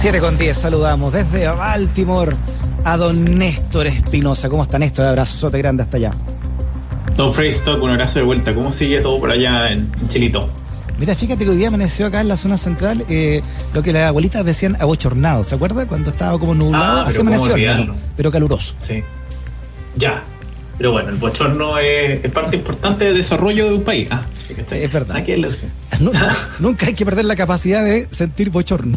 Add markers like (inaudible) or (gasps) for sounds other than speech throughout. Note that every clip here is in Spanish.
Siete con 10, saludamos desde Baltimore a don Néstor Espinosa. ¿Cómo está Néstor? Abrazote grande hasta allá. Don Stock, un abrazo de vuelta. ¿Cómo sigue todo por allá en Chilito? Mira, fíjate que hoy día amaneció acá en la zona central eh, lo que las abuelitas decían abochornado. ¿Se acuerda? Cuando estaba como nublado, Ah, así amaneció, pero, caluroso. Sí. Ya. Pero bueno, el bochorno es, es parte importante del desarrollo de un país. Ah. Es verdad. (laughs) (laughs) Nunca hay que perder la capacidad de sentir bochorno.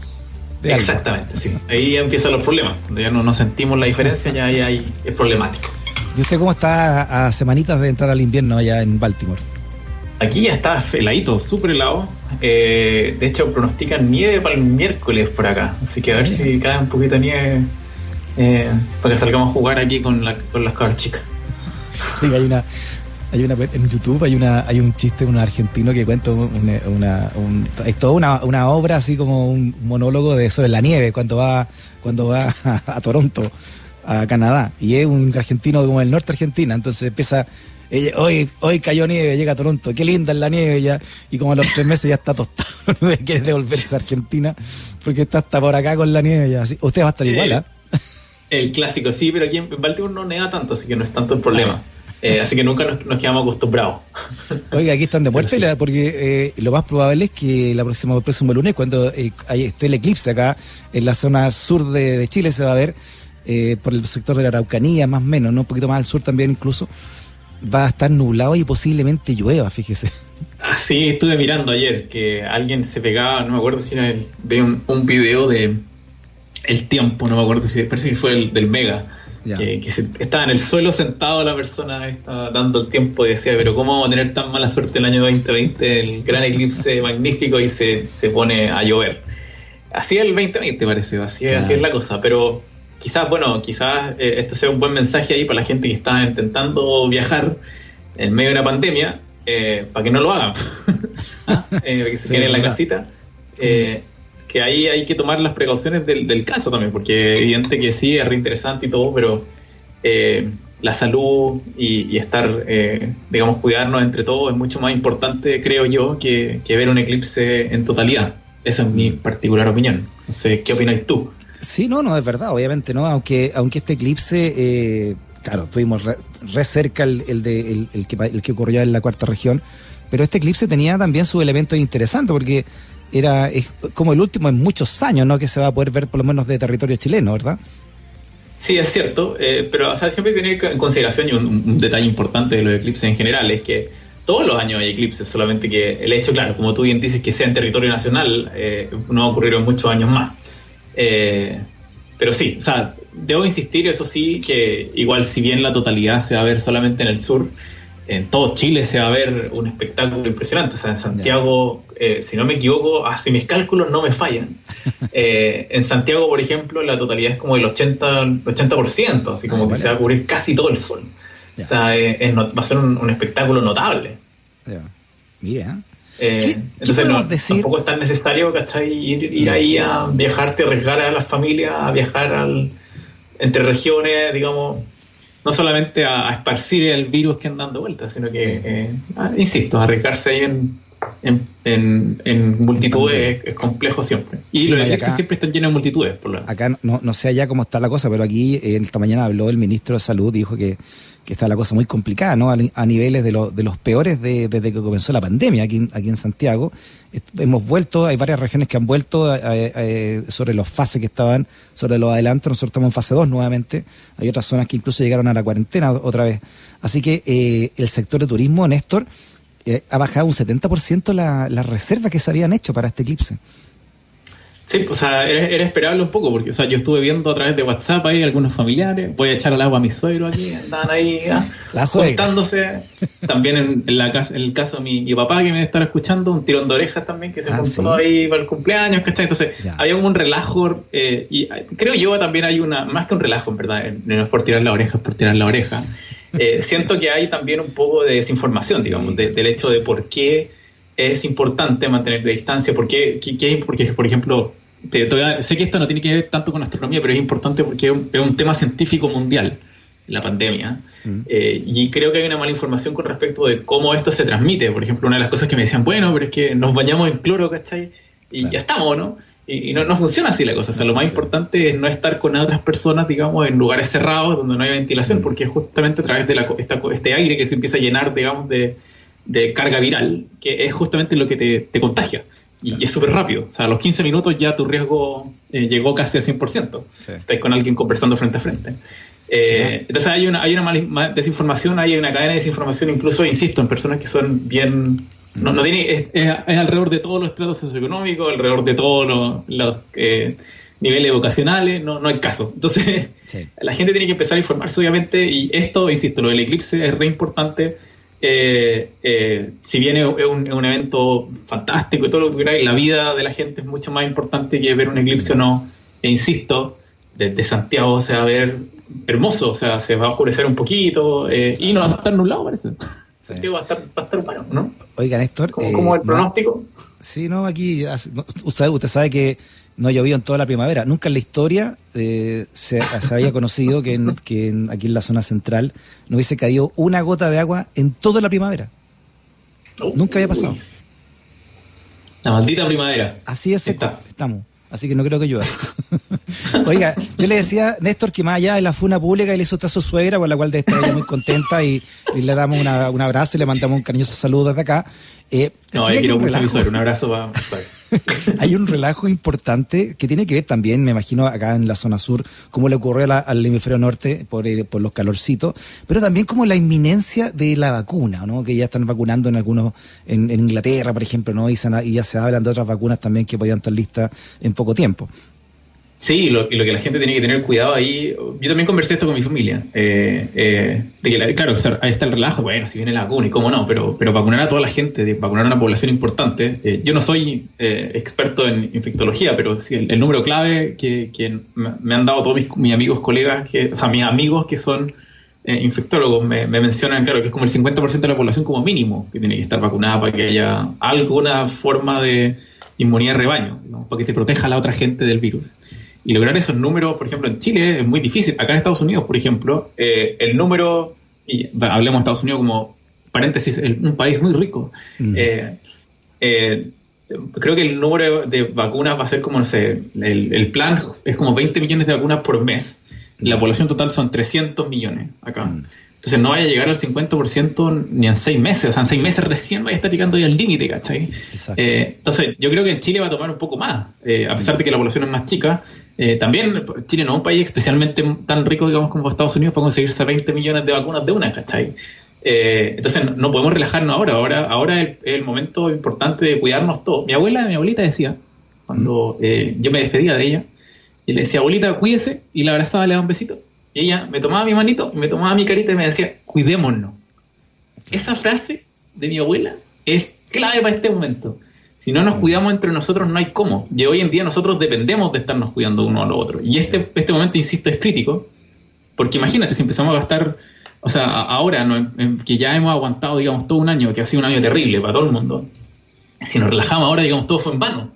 De. Exactamente, sí. Ahí empiezan los problemas. Cuando ya no, no sentimos la diferencia, ya ahí, ahí es problemático. ¿Y usted cómo está a, a semanitas de entrar al invierno allá en Baltimore? Aquí ya está heladito, súper helado. Eh, de hecho, pronostican nieve para el miércoles por acá. Así que a ver si cae un poquito de nieve eh, para que salgamos a jugar aquí con, la, con las cabras chicas. Diga, hay una, hay una en YouTube hay una, hay un chiste un argentino que cuenta una, una- un- es toda una, una obra así como un monólogo de sobre la nieve cuando va, cuando va a, (laughs) a Toronto, a Canadá, y es un argentino como del norte de Argentina, entonces empieza ella, hoy, hoy cayó nieve, llega a Toronto, qué linda es la nieve ya, y como a los tres meses ya está tostado, (laughs) quiere devolverse a Argentina, porque está hasta por acá con la nieve ya, así. usted va a estar igual, Eh, ¿ah? El clásico, sí, pero aquí en Baltimore no neva tanto, así que no es tanto el problema. Eh, así que nunca nos, nos quedamos acostumbrados. Oiga, aquí están de muerte, sí. porque eh, lo más probable es que la próxima, el próximo lunes, cuando eh, esté el eclipse acá en la zona sur de, de Chile, se va a ver eh, por el sector de la Araucanía, más o menos, ¿no? un poquito más al sur también incluso, va a estar nublado y posiblemente llueva, fíjese. Así estuve mirando ayer que alguien se pegaba, no me acuerdo si era el, un, un video de el tiempo, no me acuerdo si parece que fue el del Mega, Ya. que, que se- estaba en el suelo sentado la persona, estaba dando el tiempo y decía, pero ¿cómo vamos a tener tan mala suerte el año 2020, el gran eclipse (laughs) magnífico y se, se pone a llover? Así es el 2020 parece, así, es- Claro. así es la cosa, pero quizás, bueno, quizás eh, este sea un buen mensaje ahí para la gente que está intentando viajar en medio de una pandemia, eh, para que no lo hagan, (laughs) ¿Ah? Eh, que se Sí, queden en la verdad. casita. Eh, que ahí hay que tomar las precauciones del, del caso también, porque es evidente que sí, es reinteresante y todo, pero eh, la salud y, y estar, eh, digamos, cuidarnos entre todos es mucho más importante, creo yo, que, que ver un eclipse en totalidad. Esa es mi particular opinión. No sé, ¿qué opinas tú? Sí, no, no, es verdad, obviamente no, aunque, aunque este eclipse, eh, claro, tuvimos re, re cerca el, el de, el, el que, el que ocurrió en la cuarta región, pero este eclipse tenía también sus elementos interesantes, porque era es como el último en muchos años, ¿no? Que se va a poder ver por lo menos de territorio chileno, ¿verdad? Sí, es cierto, eh, pero siempre hay que tener en consideración y un, detalle importante de los eclipses en general es que todos los años hay eclipses, solamente que el hecho, claro, como tú bien dices, que sea en territorio nacional, eh, no va a ocurrir en muchos años más. Eh, pero sí, o sea, debo insistir, eso sí, que igual si bien la totalidad se va a ver solamente en el sur, en todo Chile se va a ver un espectáculo impresionante. O sea, en Santiago, eh, si no me equivoco, ah, si mis cálculos no me fallan, (laughs) eh, en Santiago, por ejemplo, la totalidad es como el 80%, 80% así como Ah, que vale. se va a cubrir casi todo el sol. O sea, eh, es va a ser un, un espectáculo notable. Mira. Eh, ¿Qué- qué entonces no, decir? tampoco es tan necesario, ¿cachai? Ir, ir ahí a viajarte, arriesgar a las familias, a viajar al, entre regiones, digamos, no solamente a, a esparcir el virus que anda dando vueltas, sino que, Sí. eh, ah, insisto, arriesgarse ahí en, en, en, en multitudes es, es complejo siempre. Y Sí, los acá- siempre están llenos de multitudes, por lo menos. Acá no, no sé allá cómo está la cosa, pero aquí eh, esta mañana habló el ministro de Salud, dijo que, que está la cosa muy complicada, ¿no? A, ni- a niveles de, lo- de los peores de- desde que comenzó la pandemia aquí, aquí en Santiago. Hemos vuelto, hay varias regiones que han vuelto a- a- sobre los fases que estaban, sobre los adelantos. Nosotros estamos en fase 2 nuevamente. Hay otras zonas que incluso llegaron a la cuarentena otra vez. Así que eh, el sector de turismo, Néstor, eh, ha bajado un 70% la- las reservas que se habían hecho para este eclipse. Sí, o sea, era, esperable un poco, porque o sea, yo estuve viendo a través de WhatsApp ahí algunos familiares, voy a echar al agua a mi suegro aquí, andaban ahí ah, contándose. También en, la casa, en el caso de mi, papá que me debe estar escuchando, un tirón de orejas también que se ah, juntó ahí para el cumpleaños, ¿cachai? Entonces, había un relajo, eh, y creo yo también hay una, más que un relajo, en verdad, no es por tirar la oreja, es por tirar la oreja. Eh, siento que hay también un poco de desinformación, digamos, del hecho de por qué es importante mantener la distancia, porque, porque por ejemplo, sé que esto no tiene que ver tanto con astronomía, pero es importante porque es un, tema científico mundial, la pandemia, mm. eh, y creo que hay una mala información con respecto de cómo esto se transmite. Por ejemplo, una de las cosas que me decían, bueno, pero es que nos bañamos en cloro, ¿cachai? Y ya estamos, ¿no? Y, no, no, funciona así la cosa. O sea, lo más importante es no estar con otras personas, digamos, en lugares cerrados donde no hay ventilación, mm. porque es justamente a través de la, este aire que se empieza a llenar, digamos, de, de carga viral, que es justamente lo que te, te contagia. Y, es súper rápido. O sea, a los 15 minutos ya tu riesgo eh, llegó casi al 100%. Sí. Estás con alguien conversando frente a frente. Eh, entonces hay una, hay una desinformación, hay una cadena de desinformación, incluso, insisto, en personas que son bien... No, no tiene, es, alrededor de todos los estratos socioeconómicos, alrededor de todos los, eh, niveles vocacionales, no, no hay caso. Entonces, la gente tiene que empezar a informarse, obviamente, y esto, insisto, lo del eclipse es re importante eh, eh, si bien es un, evento fantástico y todo lo que queráis, la vida de la gente es mucho más importante que ver un eclipse o no. E insisto, desde Santiago se va a ver hermoso, o sea, se va a oscurecer un poquito eh, y no va a estar nublado, parece. Santiago (laughs) va a estar, va a estar bueno, ¿no? Oiga, Néstor. ¿Cómo, el pronóstico? sí, no, aquí, usted, usted sabe que no llovió en toda la primavera. Nunca en la historia eh, se, había conocido que, aquí en la zona central no hubiese caído una gota de agua en toda la primavera. Nunca había pasado. La maldita primavera. Así es, estamos. Así que no creo que llueva. (laughs) Oiga, yo le decía, Néstor, que más allá de la funa pública, le hizo a su suegra, por la cual debe estar muy contenta y, le damos un abrazo y le mandamos un cariñoso saludo desde acá. Eh, no, quiero mucho a un abrazo para... (laughs) hay un relajo importante que tiene que ver también, me imagino, acá en la zona sur, como le ocurrió al hemisferio norte por, eh, por, los calorcitos, pero también como la inminencia de la vacuna, ¿no? Que ya están vacunando en algunos, en, Inglaterra, por ejemplo, ¿no? Y, y ya se hablan de otras vacunas también que podrían estar listas en poco tiempo. Sí, lo, y lo que la gente tiene que tener cuidado ahí. Yo también conversé esto con mi familia. Eh, eh, de que, claro, ahí está el relajo. Bueno, si viene la vacuna y cómo no, pero, pero vacunar a toda la gente, vacunar a una población importante. Eh, yo no soy experto en infectología, pero sí el, número clave que, que, me han dado todos mis, amigos, colegas, que, o sea, mis amigos que son infectólogos, me, mencionan, claro, que es como el 50% de la población como mínimo que tiene que estar vacunada para que haya alguna forma de inmunidad de rebaño, para que te proteja la otra gente del virus. Y lograr esos números, por ejemplo, en Chile es muy difícil. Acá en Estados Unidos, por ejemplo, eh, el número, y hablemos de Estados Unidos como paréntesis, un país muy rico. Mm. Eh, eh, creo que el número de vacunas va a ser como, no sé, el, plan es como 20 millones de vacunas por mes. La población total son 300 millones acá. Mm. Entonces no vaya a llegar al 50% ni en seis meses. O sea, en seis meses recién vaya a estar llegando ya al límite, ¿cachai? entonces yo creo que en Chile va a tomar un poco más. a pesar de que la población es más chica, eh, también Chile no es un país especialmente tan rico, digamos, como Estados Unidos para conseguirse 20 millones de vacunas de una, ¿cachai? Eh, entonces no, podemos relajarnos ahora, ahora, ahora es el, momento importante de cuidarnos todos. Mi abuela, mi abuelita decía, cuando eh, yo me despedía de ella, y le decía, abuelita, cuídese, y la abrazaba, le daba un besito. Y ella me tomaba mi manito, me tomaba mi carita y me decía, cuidémonos. Esa frase de mi abuela es clave para este momento. Si no nos cuidamos entre nosotros, no hay cómo. Y hoy en día nosotros dependemos de estarnos cuidando uno a lo otro. Y este, este momento, insisto, es crítico, porque imagínate, si empezamos a gastar, o sea, ahora que ya hemos aguantado, digamos, todo un año, que ha sido un año terrible para todo el mundo, si nos relajamos ahora, digamos, todo fue en vano.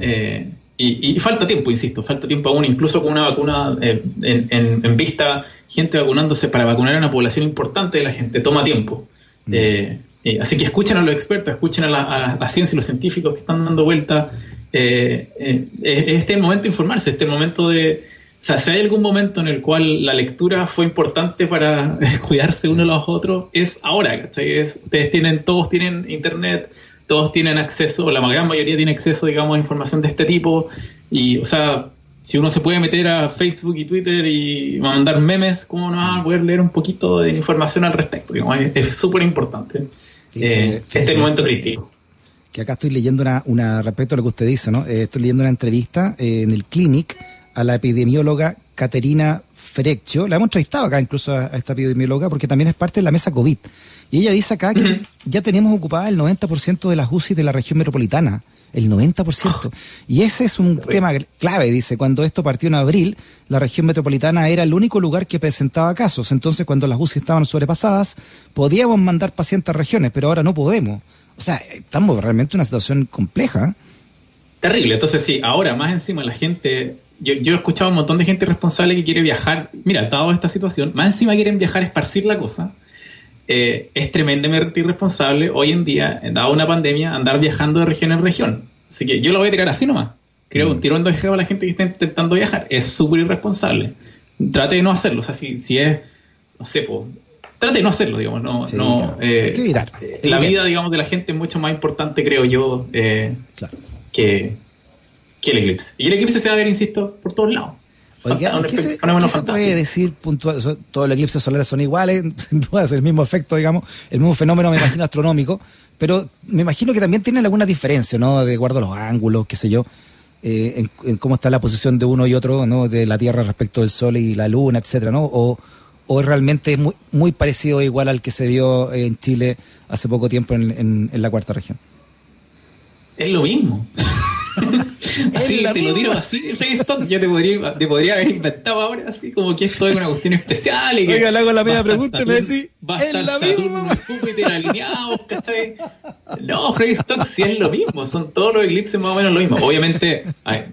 Eh, y, falta tiempo, insisto, falta tiempo aún, incluso con una vacuna eh, en, vista, gente vacunándose para vacunar a una población importante de la gente, toma tiempo. Mm. Eh, eh, así que escuchen a los expertos, escuchen a la, ciencia y los científicos que están dando vuelta. Eh, eh, este es el momento de informarse, este es el momento de... O sea, si hay algún momento en el cual la lectura fue importante para (laughs) cuidarse uno de los otros, es ahora, ustedes tienen, todos tienen internet, todos tienen acceso, la gran mayoría tiene acceso, digamos, a información de este tipo. Y, o sea, si uno se puede meter a Facebook y Twitter y mandar memes, ¿cómo no va a poder leer un poquito de información al respecto? es súper importante. Eh, este momento crítico. que acá estoy leyendo una, una respecto a lo que usted dice, ¿no? estoy leyendo una entrevista en el Clinic a la epidemióloga Caterina Freccio. La hemos entrevistado acá incluso a, esta epidemióloga porque también es parte de la mesa COVID. Y ella dice acá que ya tenemos ocupada el 90% de las UCI de la región metropolitana. El 90%. (gasps) Y ese es un tema clave, dice. Cuando esto partió en abril, la región metropolitana era el único lugar que presentaba casos. Entonces, cuando las UCI estaban sobrepasadas, podíamos mandar pacientes a regiones, pero ahora no podemos. O sea, estamos realmente en una situación compleja. Terrible. Entonces, sí, ahora más encima la gente yo, yo, he escuchado a un montón de gente responsable que quiere viajar. Mira, dado esta situación, más encima quieren viajar esparcir la cosa. Eh, es tremendamente irresponsable hoy en día, dado una pandemia, andar viajando de región en región. Así que yo lo voy a tirar así nomás. Creo que mm. tirando de a la gente que está intentando viajar. Es súper irresponsable. Trate de no hacerlo. O sea, si, si es, no sé, pues, trate de no hacerlo, digamos. No, no, eh, que evitar. La vida, digamos, de la gente es mucho más importante, creo yo, eh, que, que el eclipse. Y el eclipse se va a ver, insisto, por todos lados. Oiga, ¿qué, se, puede decir puntual? Todos los eclipses solares son iguales, (laughs) sin duda es el mismo efecto, digamos, el mismo fenómeno, me imagino, astronómico, pero me imagino que también tienen alguna diferencia, ¿no? De acuerdo a los ángulos, qué sé yo, eh, en, cómo está la posición de uno y otro, ¿no? De la Tierra respecto del Sol y la Luna, etcétera, ¿no? O, o realmente es muy, muy parecido igual al que se vio en Chile hace poco tiempo en la cuarta región. Es lo mismo. (laughs) (laughs) sí, te lo tiro así, yo te podría, te podría haber inventado ahora así como que esto es una cuestión especial. Y que Oiga, le hago la media pregunta y me decís, estar la Júpiter alineados, ¿cachai? No, Stock sí es lo mismo, son todos los eclipses más o menos lo mismo. Obviamente,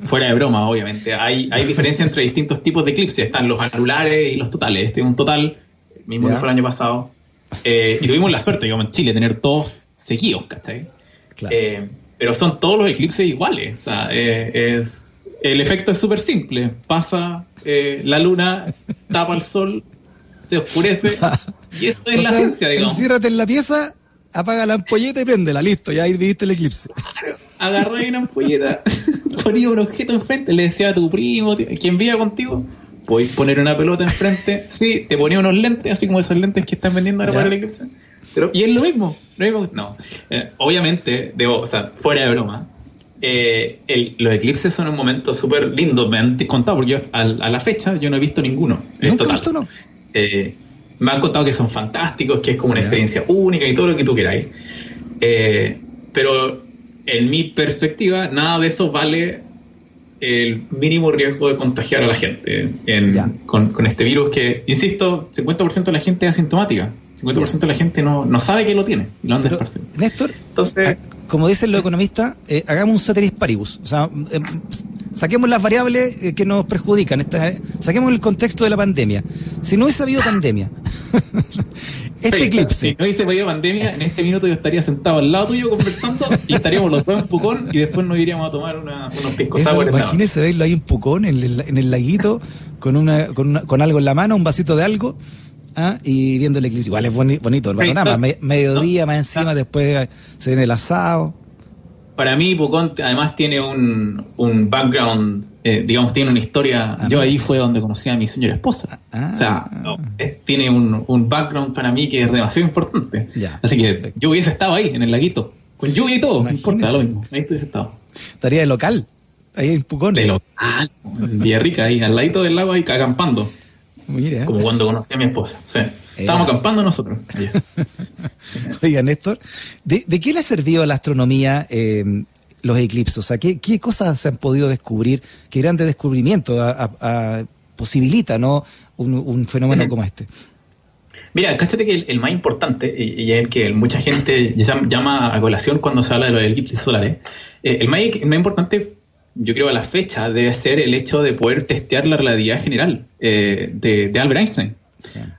fuera de broma, obviamente, hay, hay diferencia entre distintos tipos de eclipses, están los anulares y los totales. Este es un total, mismo que fue el año pasado. Eh, y tuvimos la suerte, digamos, en Chile, tener todos seguidos, ¿cachai? Claro. Eh, pero son todos los eclipses iguales. O sea, eh, es, el efecto es súper simple. Pasa eh, la luna, tapa el sol, se oscurece. (laughs) y eso es la ciencia, digamos. Enciérrate en la pieza, apaga la ampolleta y préndela, listo, ya ahí viste el eclipse. Claro, agarré una ampolleta, (laughs) ponía un objeto enfrente, le decía a tu primo, quien viva contigo, voy a poner una pelota enfrente. Sí, te ponía unos lentes, así como esos lentes que están vendiendo ahora para el eclipse y es lo mismo. No. Eh, obviamente, debo, o sea, fuera de broma, eh, los eclipses son un momento súper lindo. Me han contado, porque yo a, la fecha yo no he visto ninguno. total. Eh, me han contado que son fantásticos, que es como una experiencia única y todo lo que tú queráis. pero en mi perspectiva, nada de eso vale el mínimo riesgo de contagiar a la gente con, este virus que, insisto, 50% de la gente es asintomática. 50% de la gente no, no sabe que lo tiene y lo anda Néstor, Entonces, como dicen los economistas, eh, hagamos un ceteris paribus. O sea, eh, saquemos las variables eh, que nos perjudican, saquemos el contexto de la pandemia. Si no hubiese habido pandemia, (laughs) este eclipse. Si no hubiese habido pandemia, en este minuto yo estaría sentado al lado tuyo conversando y estaríamos los dos en Pucón y después nos iríamos a tomar una, unos piscos Imagínese verlo ahí en Pucón, en el, en el laguito, con, una, con, una, con algo en la mano, un vasito de algo ¿ah? y viendo el eclipse. Igual es bonito el panorama. mediodía más encima, después se viene el asado. Para mí, Pucón además tiene un, un background, eh, digamos, tiene una historia. Ah, yo ahí fue donde conocí a mi señora esposa. Ah. o sea, tiene un, un, background para mí que es demasiado importante. Así que yo hubiese estado ahí, en el laguito, con lluvia y todo, no importa, lo mismo. Ahí hubiese estado. Estaría de local, ahí en Pucón. De local, en Villarrica, ahí, al ladito del lago, ahí acampando. Como cuando conocí a mi esposa. Sí. Estábamos acampando nosotros. (laughs) Oiga, Néstor, ¿de, qué le ha servido la astronomía eh, los eclipses? O sea, ¿qué, cosas se han podido descubrir? ¿Qué grandes descubrimientos posibilita ¿no? un, fenómeno como este? Mira, cáchate que el, más importante, y, es el que mucha gente llama a colación cuando se habla de los eclipses solares, eh, el, más, el más importante yo creo a la fecha, debe ser el hecho de poder testear la relatividad general eh, de, Albert Einstein.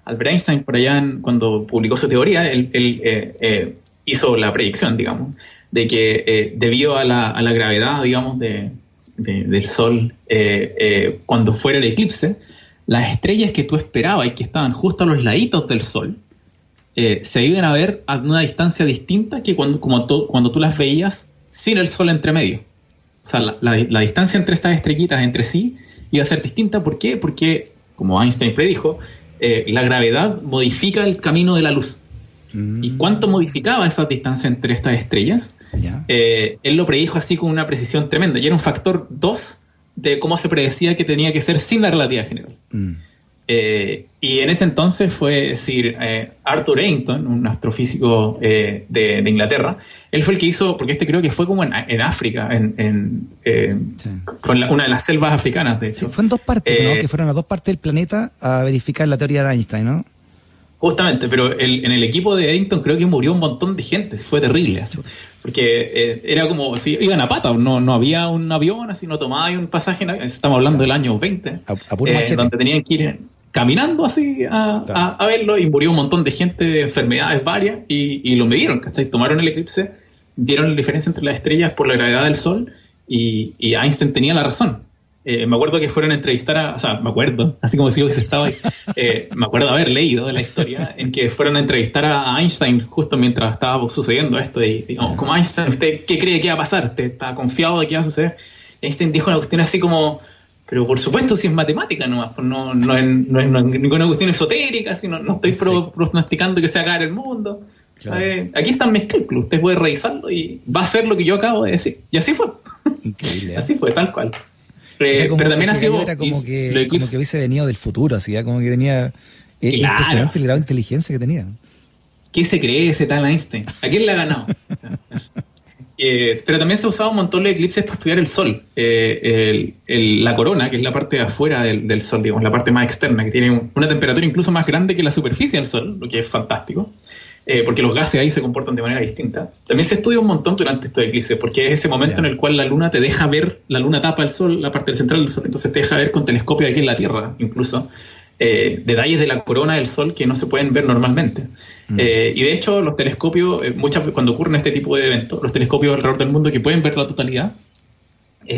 Albert Einstein, por allá, cuando publicó su teoría, él, eh, eh, hizo la predicción, digamos, de que debido a la, gravedad, digamos, del Sol, cuando fuera el eclipse, las estrellas que tú esperabas y que estaban justo a los laditos del Sol, se iban a ver a una distancia distinta que cuando, como cuando tú las veías sin el Sol entre medio. O sea, la, distancia entre estas estrellitas entre sí iba a ser distinta. ¿Por qué? Porque, como Einstein predijo, eh, la gravedad modifica el camino de la luz. Y cuánto modificaba esa distancia entre estas estrellas, eh, él lo predijo así con una precisión tremenda. Y era un factor 2 de cómo se predecía que tenía que ser sin la relatividad general. Mm. Eh, y en ese entonces fue decir eh, Arthur Eddington, un astrofísico de, Inglaterra, él fue el que hizo, porque este creo que fue como en, África, en, una de las selvas africanas, de hecho. fue en dos partes, ¿no? Que fueron a dos partes del planeta a verificar la teoría de Einstein, ¿no? Justamente, pero en el equipo de Eddington creo que murió un montón de gente, fue terrible. porque eh, era como si iban a pata, no, no había un avión, así no tomaba un pasaje, estamos hablando del año 20, eh, donde tenían que ir caminando así a, verlo y murió un montón de gente de enfermedades varias y, lo midieron, ¿cachai? Tomaron el eclipse, dieron la diferencia entre las estrellas por la gravedad del Sol y, y Einstein tenía la razón. Eh, me acuerdo que fueron a entrevistar a, o sea, me acuerdo, así como si yo estaba ahí, eh, me acuerdo haber leído la historia en que fueron a entrevistar a Einstein justo mientras estaba sucediendo esto y digamos, como Einstein, ¿usted qué cree que va a pasar? ¿Usted está confiado de que va a suceder? Einstein dijo una cuestión así como, pero por supuesto si es matemática nomás, pues no, no, es, no, es, ninguna cuestión esotérica, sino no estoy pronosticando que se acabe el mundo. Eh, aquí están mis cálculos, usted puede revisarlo y va a ser lo que yo acabo de decir. Y así fue. así fue, tal cual pero también ha sido. Era como que, como que hubiese venido del futuro, así, como que tenía. Eh, impresionante el grado de inteligencia que tenía. ¿Qué se cree ese tal Einstein? ¿A quién le ha ganado? (laughs) Eh, pero también se ha usado un montón de eclipses para estudiar el Sol. Eh, la corona, que es la parte de afuera del, Sol, digamos, la parte más externa, que tiene una temperatura incluso más grande que la superficie del Sol, lo que es fantástico. Eh, porque los gases ahí se comportan de manera distinta. También se estudia un montón durante estos eclipses, porque es ese momento en el cual la luna te deja ver, la luna tapa el sol, la parte central del sol, entonces te deja ver con telescopio aquí en la Tierra, incluso, eh, detalles de la corona del sol que no se pueden ver normalmente. Mm. Eh, y de hecho, los telescopios, muchas cuando ocurren este tipo de eventos, los telescopios alrededor del mundo que pueden ver la totalidad,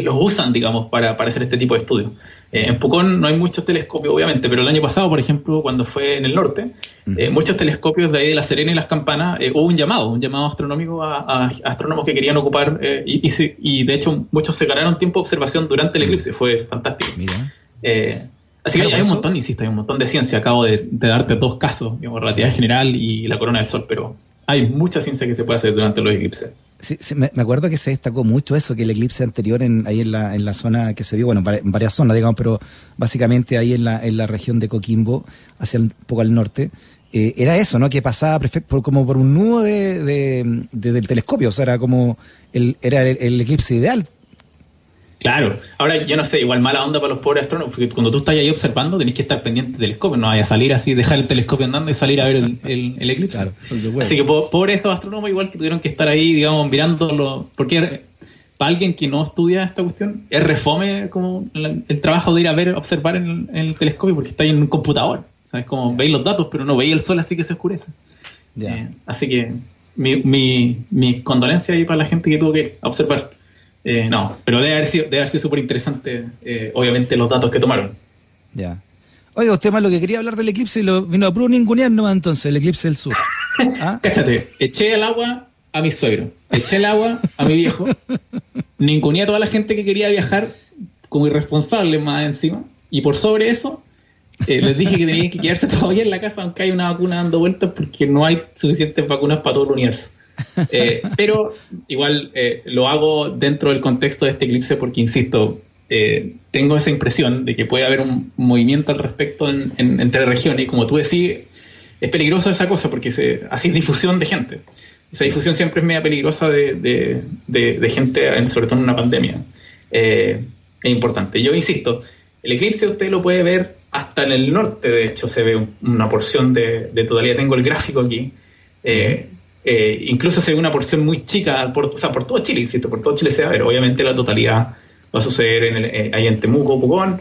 los usan, digamos, para, para, hacer este tipo de estudios. Eh, en Pucón no hay muchos telescopios, obviamente, pero el año pasado, por ejemplo, cuando fue en el norte, eh, muchos telescopios de ahí de La Serena y Las Campanas, eh, hubo un llamado, un llamado astronómico a, astrónomos que querían ocupar, y, y, de hecho muchos se ganaron tiempo de observación durante el eclipse, fue fantástico. así que hay, un montón, insisto, hay un montón de ciencia. Acabo de, darte dos casos, digamos, relatividad general y la corona del Sol, pero hay mucha ciencia que se puede hacer durante los eclipses. Sí, me, acuerdo que se destacó mucho eso, que el eclipse anterior en, ahí en la, en la zona que se vio, bueno, en varias zonas, digamos, pero básicamente ahí en la, en la región de Coquimbo, hacia un poco al norte, eh, era eso, ¿no? Que pasaba por, como por un nudo de, del telescopio, o sea, era como el, era el eclipse ideal Claro, ahora yo no sé, igual mala onda para los pobres astrónomos, porque cuando tú estás ahí observando tenés que estar pendiente del telescopio, no vaya a salir así, dejar el telescopio andando y salir a ver el, eclipse. Claro, así que pobres esos astrónomos igual que tuvieron que estar ahí, digamos, mirándolo, porque para alguien que no estudia esta cuestión, es refome como el, trabajo de ir a ver, observar en, el telescopio, porque está ahí en un computador, ¿sabes? Como veis los datos, pero no veis el sol así que se oscurece. Eh, así que mi, mi, mi condolencia ahí para la gente que tuvo que observar. Eh, no, pero debe haber sido, debe súper interesante, eh, obviamente, los datos que tomaron. Ya. Oiga, usted más lo que quería hablar del eclipse y lo vino a puro ningunear nomás entonces, el eclipse del sur. (laughs) ¿Ah? Cáchate, eché el agua a mi suegro, eché el agua a mi viejo, ninguneé a toda la gente que quería viajar como irresponsable más encima, y por sobre eso eh, les dije que tenían que quedarse (laughs) todavía en la casa aunque hay una vacuna dando vueltas porque no hay suficientes vacunas para todo el universo. Eh, pero igual eh, lo hago dentro del contexto de este eclipse porque, insisto, eh, tengo esa impresión de que puede haber un movimiento al respecto en, entre regiones y como tú decís, es peligrosa esa cosa porque se, así es difusión de gente. Esa difusión siempre es media peligrosa de, gente, sobre todo en una pandemia. es importante. Yo insisto, el eclipse usted lo puede ver hasta en el norte, de hecho, se ve una porción de, totalidad. Tengo el gráfico aquí. Eh, incluso se ve una porción muy chica, por, o sea, por todo Chile, insisto, por todo Chile se va a ver. Obviamente la totalidad va a suceder en el, eh, ahí en Temuco, Pucón,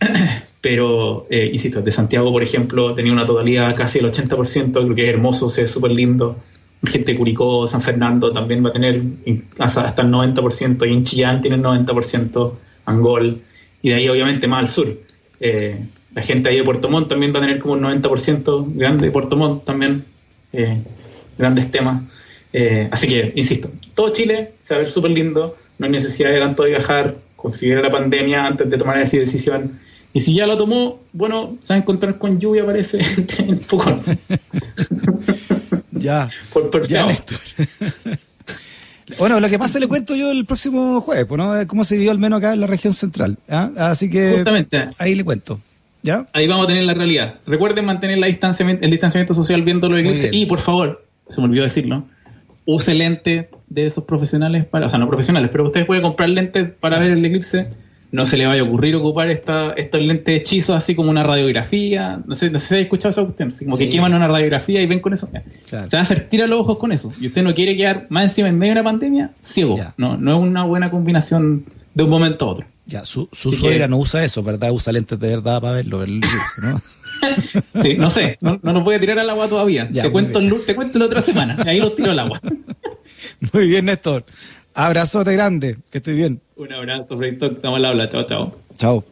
(clears throat) pero, eh, insisto, de Santiago, por ejemplo, tenía una totalidad casi el 80%, creo que es hermoso, se ve súper lindo. Gente de Curicó, San Fernando también va a tener hasta el 90%, y en Chillán tiene el 90%, Angol, y de ahí obviamente más al sur. Eh, la gente ahí de Puerto Montt también va a tener como un 90% grande de Puerto Montt también grandes temas. Eh, así que, insisto, todo Chile se va a ver súper lindo, no hay necesidad de tanto de viajar, conseguir la pandemia antes de tomar esa decisión. Y si ya lo tomó, bueno, se va a encontrar con lluvia, parece, (laughs) un poco. Ya. Por ya. Néstor. (laughs) bueno, lo que pasa le cuento yo el próximo jueves, pues, ¿no? Cómo se vivió al menos acá en la región central. ¿ah? Así que Justamente. ahí le cuento. ¿Ya? Ahí vamos a tener la realidad. Recuerden mantener la distanciamiento, el distanciamiento social viendo los eclipses. Y por favor, se me olvidó decirlo, use lentes de esos profesionales, para, o sea, no profesionales, pero ustedes pueden comprar lentes para ver el eclipse. No se le vaya a ocurrir ocupar esta, estos lentes hechizos así como una radiografía. No sé, no sé si habéis escuchado esa cuestión. Así como Sí. que queman una radiografía y ven con eso. Claro. Se va a hacer tira los ojos con eso. Y usted no quiere quedar más encima en medio de una pandemia, ciego. Ya. No, no es una buena combinación de un momento a otro. Ya, su, su suegra que- no usa eso, ¿verdad? Usa lentes de verdad para verlo, el ¿no? (laughs) (laughs) Sí, no sé, no, no nos voy a tirar al agua todavía. Ya, te, cuento el, te cuento la otra semana, y ahí los tiro al agua. (laughs) Muy bien, Néstor. Abrazote grande, que estés bien. Un abrazo, Talk, estamos al habla, chao, chao. Chao.